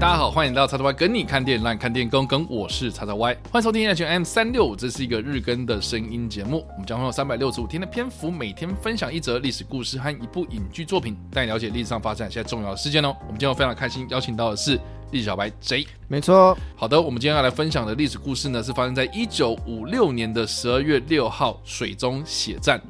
大家好，欢迎来到叉叉 Y 跟你看电影，让你看电影更跟。我是叉叉 Y，欢迎收听 H M 三六五，这是一个日更的声音节目。我们将会用三百六十五天的篇幅，每天分享一则历史故事和一部影剧作品，带你了解历史上发生一些重要的事件哦。我们今天非常开心，邀请到的是历史小白 J。没错，好的，我们今天要来分享的历史故事呢，是发生在一九五六年的十二月六号水中血战。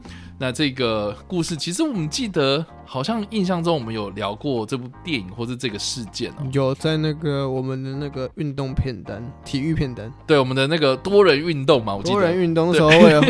那这个故事，其实我们记得，好像印象中我们有聊过这部电影或是这个事件哦。有在那个我们的那个运动片单、体育片单，对，我们的那个多人运动嘛，我记得。多人运动的时候会有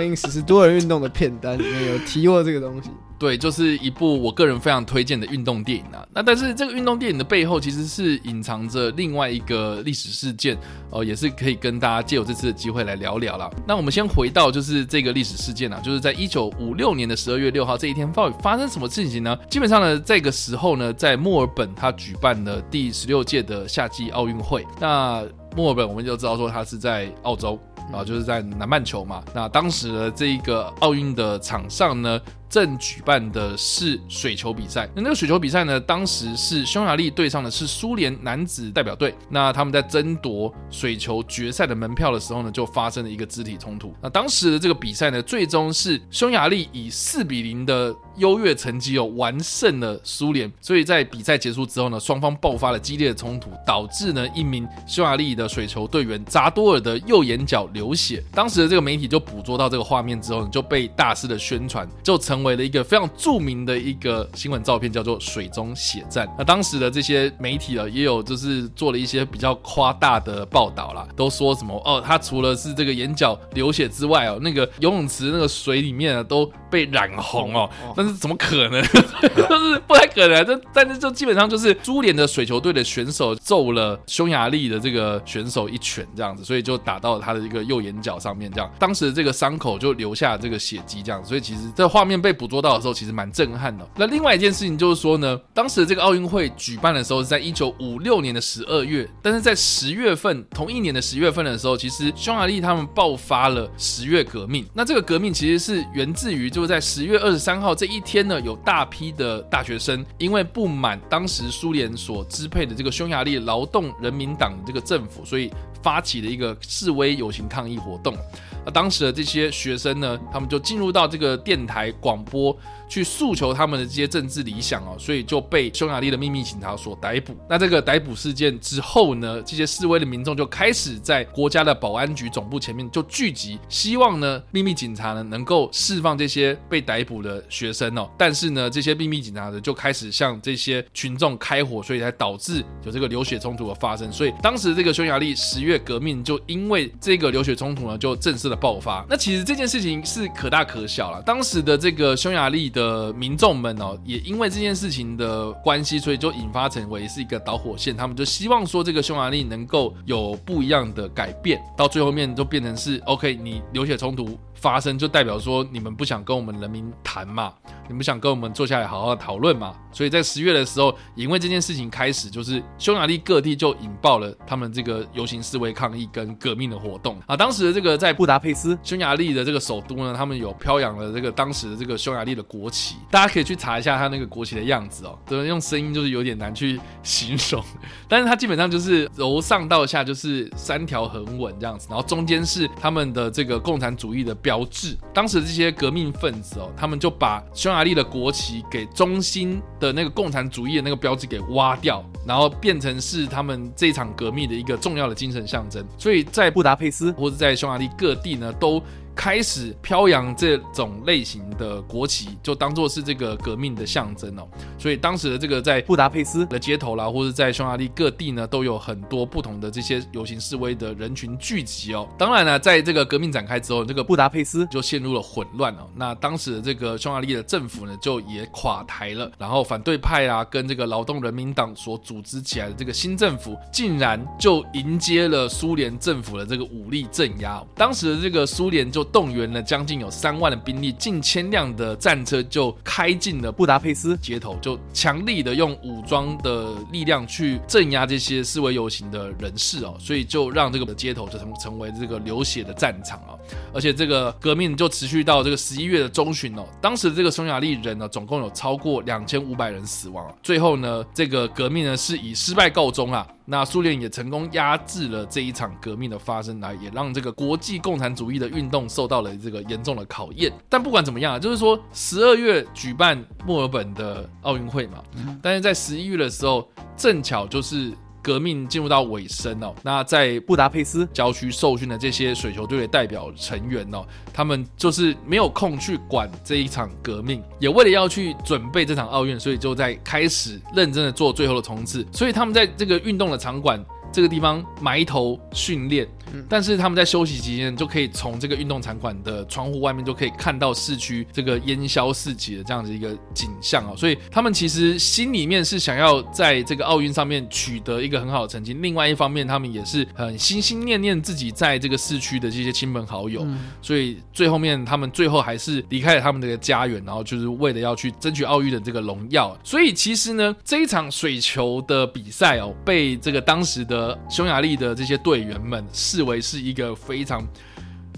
欢迎实施多人运动的片单里面有提过这个东西。对，就是一部我个人非常推荐的运动电影啊。那但是这个运动电影的背后其实是隐藏着另外一个历史事件哦，也是可以跟大家借由这次的机会来聊聊啦。那我们先回到就是这个历史事件啊，就是在一九五六年的十二月六号这一天，到底发生什么事情呢？基本上呢，这个时候呢，在墨尔本他举办了第十六届的夏季奥运会。那墨尔本我们就知道说它是在澳洲啊，就是在南半球嘛。那当时的这一个奥运的场上呢，正举办的是水球比赛，那那个水球比赛呢，当时是匈牙利对上的是苏联男子代表队。那他们在争夺水球决赛的门票的时候呢，就发生了一个肢体冲突。那当时的这个比赛呢，最终是匈牙利以四比零的优越成绩哦，完胜了苏联。所以在比赛结束之后呢，双方爆发了激烈的冲突，导致呢一名匈牙利的水球队员扎多尔的右眼角流血。当时的这个媒体就捕捉到这个画面之后呢，就被大肆的宣传，就成。成为了一个非常著名的一个新闻照片，叫做“水中血战”。那当时的这些媒体啊，也有就是做了一些比较夸大的报道啦，都说什么哦，他除了是这个眼角流血之外哦，那个游泳池那个水里面啊都被染红哦。但是怎么可能？就是不太可能。这但是就基本上就是苏联的水球队的选手揍了匈牙利的这个选手一拳这样子，所以就打到了他的一个右眼角上面，这样当时这个伤口就留下这个血迹，这样。所以其实这画面被。被捕捉到的时候，其实蛮震撼的。那另外一件事情就是说呢，当时的这个奥运会举办的时候是在一九五六年的十二月，但是在十月份同一年的十月份的时候，其实匈牙利他们爆发了十月革命。那这个革命其实是源自于就是在十月二十三号这一天呢，有大批的大学生因为不满当时苏联所支配的这个匈牙利劳动人民党的这个政府，所以发起了一个示威游行抗议活动。那当时的这些学生呢，他们就进入到这个电台广播。去诉求他们的这些政治理想哦，所以就被匈牙利的秘密警察所逮捕。那这个逮捕事件之后呢，这些示威的民众就开始在国家的保安局总部前面就聚集，希望呢秘密警察呢能够释放这些被逮捕的学生哦。但是呢，这些秘密警察呢就开始向这些群众开火，所以才导致有这个流血冲突的发生。所以当时这个匈牙利十月革命就因为这个流血冲突呢就正式的爆发。那其实这件事情是可大可小了。当时的这个匈牙利的的民众们哦，也因为这件事情的关系，所以就引发成为是一个导火线。他们就希望说，这个匈牙利能够有不一样的改变，到最后面就变成是 OK，你流血冲突。发生就代表说你们不想跟我们人民谈嘛，你们想跟我们坐下来好好讨论嘛，所以在十月的时候，因为这件事情开始，就是匈牙利各地就引爆了他们这个游行示威抗议跟革命的活动啊。当时的这个在布达佩斯，匈牙利的这个首都呢，他们有飘扬了这个当时的这个匈牙利的国旗，大家可以去查一下他那个国旗的样子哦，对，用声音就是有点难去形容，但是它基本上就是由上到下就是三条横纹这样子，然后中间是他们的这个共产主义的标。标志，当时这些革命分子哦，他们就把匈牙利的国旗给中心的那个共产主义的那个标志给挖掉，然后变成是他们这场革命的一个重要的精神象征。所以在布达佩斯或者在匈牙利各地呢，都。开始飘扬这种类型的国旗，就当做是这个革命的象征哦。所以当时的这个在布达佩斯的街头啦，或者在匈牙利各地呢，都有很多不同的这些游行示威的人群聚集哦。当然呢，在这个革命展开之后，这个布达佩斯就陷入了混乱哦。那当时的这个匈牙利的政府呢，就也垮台了。然后反对派啊，跟这个劳动人民党所组织起来的这个新政府，竟然就迎接了苏联政府的这个武力镇压。当时的这个苏联就。动员了将近有三万的兵力，近千辆的战车就开进了布达佩斯街头，就强力的用武装的力量去镇压这些示威游行的人士哦，所以就让这个街头就成成为这个流血的战场啊，而且这个革命就持续到这个十一月的中旬哦，当时这个匈牙利人呢，总共有超过两千五百人死亡，最后呢，这个革命呢是以失败告终啊。那苏联也成功压制了这一场革命的发生，来也让这个国际共产主义的运动受到了这个严重的考验。但不管怎么样啊，就是说十二月举办墨尔本的奥运会嘛，但是在十一月的时候，正巧就是。革命进入到尾声哦，那在布达佩斯郊区受训的这些水球队的代表成员哦，他们就是没有空去管这一场革命，也为了要去准备这场奥运，所以就在开始认真的做最后的冲刺，所以他们在这个运动的场馆。这个地方埋头训练，但是他们在休息期间就可以从这个运动场馆的窗户外面就可以看到市区这个烟消四起的这样子一个景象啊，所以他们其实心里面是想要在这个奥运上面取得一个很好的成绩，另外一方面他们也是很心心念念自己在这个市区的这些亲朋好友，所以最后面他们最后还是离开了他们的家园，然后就是为了要去争取奥运的这个荣耀。所以其实呢，这一场水球的比赛哦，被这个当时的匈牙利的这些队员们视为是一个非常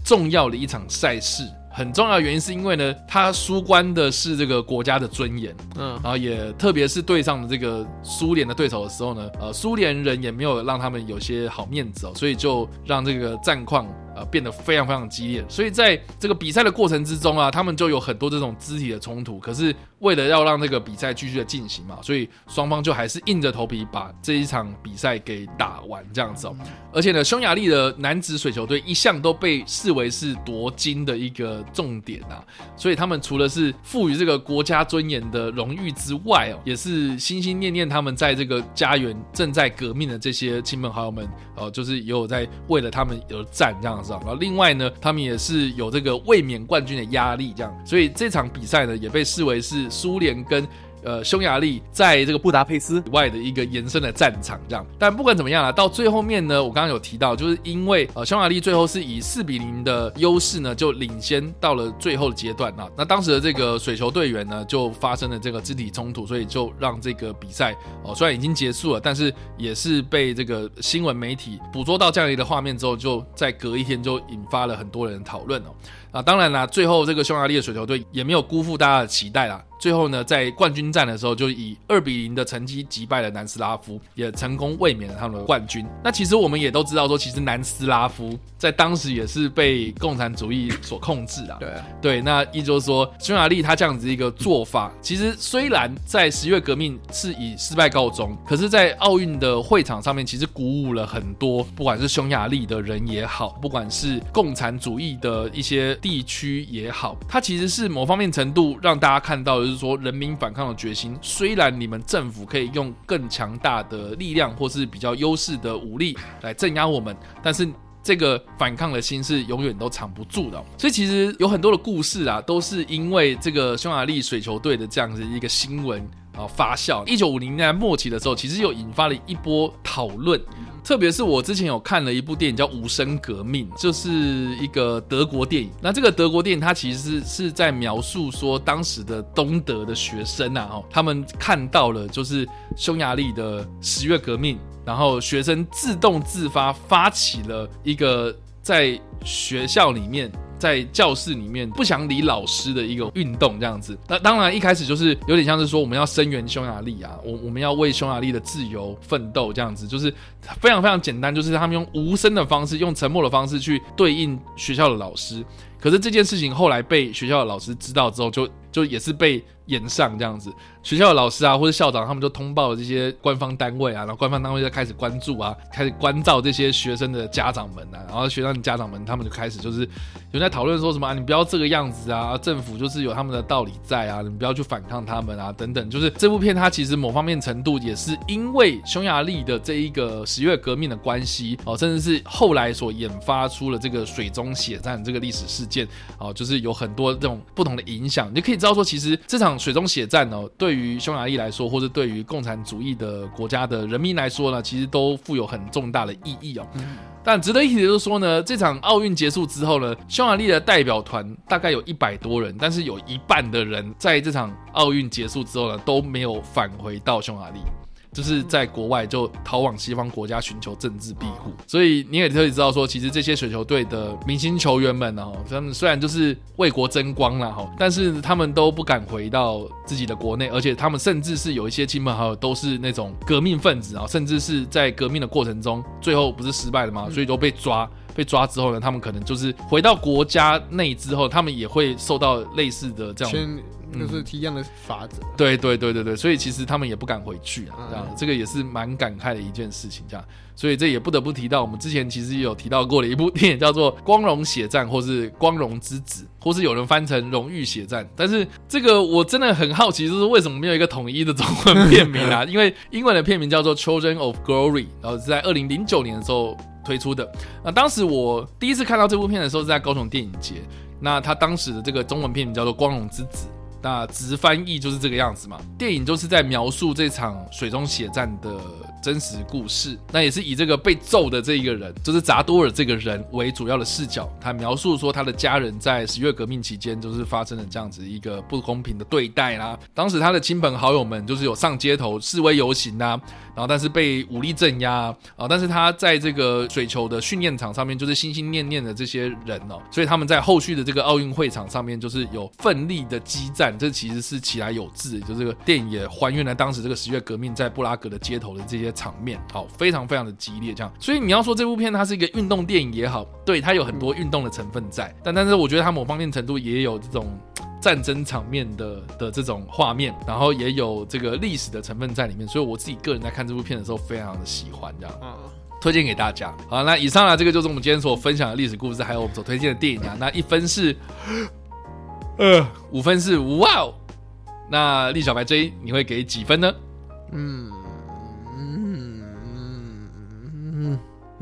重要的一场赛事，很重要的原因是因为呢，他输关的是这个国家的尊严，嗯，然后也特别是对上了这个苏联的对手的时候呢，呃，苏联人也没有让他们有些好面子哦，所以就让这个战况。呃，变得非常非常激烈，所以在这个比赛的过程之中啊，他们就有很多这种肢体的冲突。可是为了要让这个比赛继续的进行嘛，所以双方就还是硬着头皮把这一场比赛给打完这样子哦。而且呢，匈牙利的男子水球队一向都被视为是夺金的一个重点啊，所以他们除了是赋予这个国家尊严的荣誉之外哦，也是心心念念他们在这个家园正在革命的这些亲朋好友们哦，就是也有在为了他们而战这样。然后另外呢，他们也是有这个卫冕冠军的压力，这样，所以这场比赛呢，也被视为是苏联跟。呃，匈牙利在这个布达佩斯以外的一个延伸的战场，这样。但不管怎么样啊，到最后面呢，我刚刚有提到，就是因为呃，匈牙利最后是以四比零的优势呢，就领先到了最后的阶段啊。那当时的这个水球队员呢，就发生了这个肢体冲突，所以就让这个比赛哦，虽然已经结束了，但是也是被这个新闻媒体捕捉到这样一个画面之后，就在隔一天就引发了很多人讨论哦。啊，当然啦，最后这个匈牙利的水球队也没有辜负大家的期待啦。最后呢，在冠军战的时候，就以二比零的成绩击败了南斯拉夫，也成功卫冕了他们的冠军。那其实我们也都知道，说其实南斯拉夫在当时也是被共产主义所控制啊。对对，那意思就是说，匈牙利他这样子一个做法，其实虽然在十月革命是以失败告终，可是，在奥运的会场上面，其实鼓舞了很多，不管是匈牙利的人也好，不管是共产主义的一些地区也好，它其实是某方面程度让大家看到。就是说，人民反抗的决心，虽然你们政府可以用更强大的力量或是比较优势的武力来镇压我们，但是这个反抗的心是永远都藏不住的。所以其实有很多的故事啊，都是因为这个匈牙利水球队的这样子一个新闻啊发酵。一九五零年末期的时候，其实又引发了一波讨论。特别是我之前有看了一部电影叫《无声革命》，就是一个德国电影。那这个德国电影它其实是是在描述说，当时的东德的学生啊，哦，他们看到了就是匈牙利的十月革命，然后学生自动自发发起了一个在学校里面。在教室里面不想理老师的一个运动这样子，那当然一开始就是有点像是说我们要声援匈牙利啊，我我们要为匈牙利的自由奋斗这样子，就是非常非常简单，就是他们用无声的方式，用沉默的方式去对应学校的老师。可是这件事情后来被学校的老师知道之后，就就也是被演上这样子。学校的老师啊，或者校长，他们就通报了这些官方单位啊，然后官方单位就开始关注啊，开始关照这些学生的家长们啊，然后学生的家长们他们就开始就是有人在讨论说什么啊，你不要这个样子啊，政府就是有他们的道理在啊，你不要去反抗他们啊，等等。就是这部片它其实某方面程度也是因为匈牙利的这一个十月革命的关系哦，甚至是后来所引发出了这个水中血战这个历史事件哦，就是有很多这种不同的影响，你就可以知道说，其实这场水中血战呢，对于匈牙利来说，或者对于共产主义的国家的人民来说呢，其实都富有很重大的意义哦。但值得一提的就是说呢，这场奥运结束之后呢，匈牙利的代表团大概有一百多人，但是有一半的人在这场奥运结束之后呢，都没有返回到匈牙利。就是在国外就逃往西方国家寻求政治庇护，所以你也可以知道说，其实这些水球队的明星球员们呢，他们虽然就是为国争光了哈，但是他们都不敢回到自己的国内，而且他们甚至是有一些亲朋好友都是那种革命分子啊，甚至是在革命的过程中，最后不是失败了吗？所以都被抓，被抓之后呢，他们可能就是回到国家内之后，他们也会受到类似的这样。就是一样的法则、嗯，对对对对对，所以其实他们也不敢回去啊，这样这个也是蛮感慨的一件事情，这样，所以这也不得不提到我们之前其实也有提到过的一部电影，叫做《光荣血战》或是《光荣之子》，或是有人翻成《荣誉血战》，但是这个我真的很好奇，就是为什么没有一个统一的中文片名啊？因为英文的片名叫做《Children of Glory》，然后是在二零零九年的时候推出的。那当时我第一次看到这部片的时候是在高雄电影节，那他当时的这个中文片名叫做《光荣之子》。那直翻译就是这个样子嘛。电影就是在描述这场水中血战的真实故事。那也是以这个被揍的这一个人，就是扎多尔这个人为主要的视角。他描述说他的家人在十月革命期间就是发生了这样子一个不公平的对待啦。当时他的亲朋好友们就是有上街头示威游行啊。然后，但是被武力镇压啊！但是他在这个水球的训练场上面，就是心心念念的这些人哦，所以他们在后续的这个奥运会场上面，就是有奋力的激战。这其实是起来有志，就这个电影也还原了当时这个十月革命在布拉格的街头的这些场面，好，非常非常的激烈。这样，所以你要说这部片它是一个运动电影也好，对，它有很多运动的成分在，但但是我觉得它某方面程度也有这种。战争场面的的这种画面，然后也有这个历史的成分在里面，所以我自己个人在看这部片的时候非常的喜欢，这样，嗯，推荐给大家。好，那以上呢，这个就是我们今天所分享的历史故事，还有我们所推荐的电影啊。那一分是，呃，五分是哇哦。那立小白 J，你会给几分呢？嗯嗯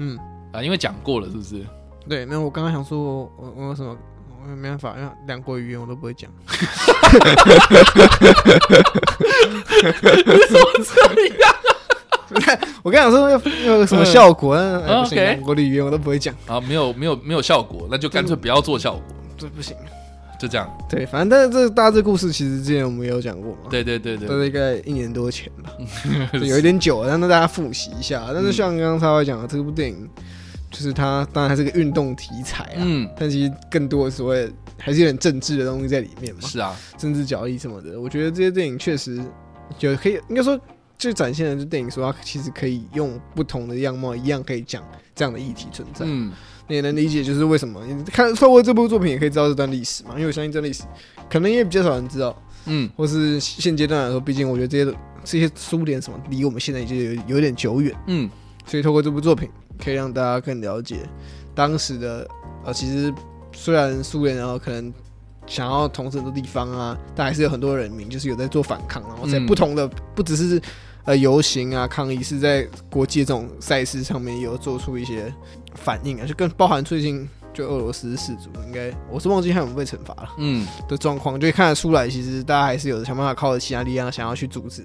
嗯嗯啊，因为讲过了，是不是？对，那我刚刚想说我，我我有什么？我没办法，因为两国语言我都不会讲。为什么这样？我跟你讲说要有什么效果？嗯欸、OK，两国的语言我都不会讲。啊，没有没有没有效果，那就干脆不要做效果。这不行，就这样。对，反正但是这大致故事其实之前我们也有讲过嘛。对对对对，大概一年多前吧，有一点久了，让大家复习一下。但是像刚刚他会讲的这部电影。就是它，当然它是个运动题材啊，嗯，但其实更多的所谓还是有点政治的东西在里面嘛。是啊，政治角力什么的，我觉得这些电影确实就可以，应该说就展现了这电影说它其实可以用不同的样貌一样可以讲这样的议题存在。嗯，你也能理解，就是为什么你看透过这部作品也可以知道这段历史嘛？因为我相信这段历史可能也比较少人知道，嗯，或是现阶段来说，毕竟我觉得这些这些苏联什么离我们现在已经有有点久远，嗯，所以透过这部作品。可以让大家更了解当时的呃，其实虽然苏联然后可能想要统治很多地方啊，但还是有很多人民就是有在做反抗，然后在不同的不只是呃游行啊抗议，是在国际这种赛事上面也有做出一些反应啊，就更包含最近就俄罗斯氏族，应该我是忘记他有没有被惩罚了，嗯的状况，就会看得出来，其实大家还是有想办法靠着其他力量想要去阻止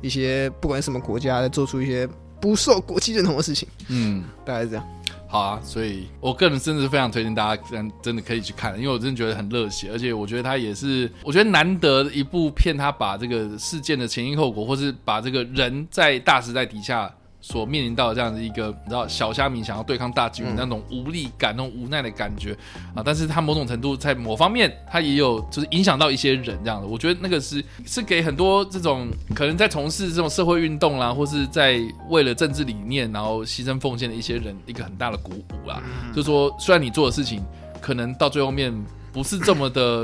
一些不管什么国家在做出一些。不受国际认同的事情，嗯，大概是这样。好啊，所以我个人真的是非常推荐大家，真真的可以去看，因为我真的觉得很热血，而且我觉得它也是，我觉得难得一部片，它把这个事件的前因后果，或是把这个人在大时代底下。所面临到的这样的一个，你知道小虾米想要对抗大鲸鱼那种无力感、那种无奈的感觉啊，但是他某种程度在某方面，他也有就是影响到一些人这样的。我觉得那个是是给很多这种可能在从事这种社会运动啦，或是在为了政治理念然后牺牲奉献的一些人一个很大的鼓舞啦。就是说，虽然你做的事情可能到最后面不是这么的，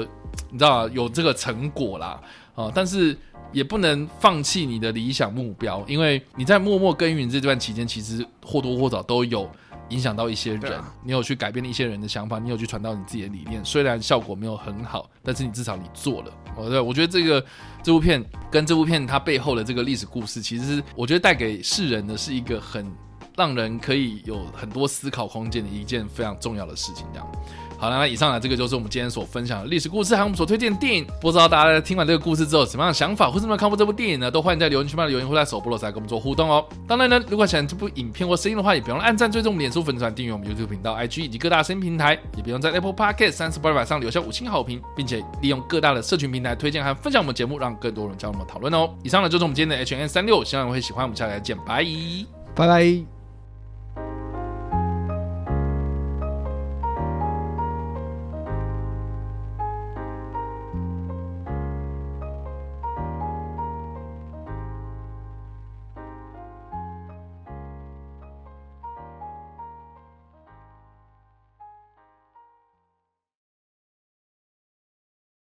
你知道有这个成果啦啊，但是。也不能放弃你的理想目标，因为你在默默耕耘这段期间，其实或多或少都有影响到一些人。你有去改变一些人的想法，你有去传到你自己的理念。虽然效果没有很好，但是你至少你做了。哦对，我觉得这个这部片跟这部片它背后的这个历史故事，其实是我觉得带给世人的是一个很让人可以有很多思考空间的一件非常重要的事情。这样。好了，那以上呢，这个就是我们今天所分享的历史故事，还有我们所推荐的电影。不知道大家在听完这个故事之后，什么样的想法，或是有没有看过这部电影呢？都欢迎在留言区里留言，或在首播的时候跟我们做互动哦。当然呢，如果喜欢这部影片或声音的话，也不用按赞、追踪我们脸书粉专、订阅我们 YouTube 频道、IG 以及各大声音平台，也不用在 Apple Podcast、三十八百上留下五星好评，并且利用各大的社群平台推荐和分享我们节目，让更多人加入我们讨论哦。以上呢就是我们今天的 H&M 365，希望你会喜欢。我们下次再见，拜拜。拜拜。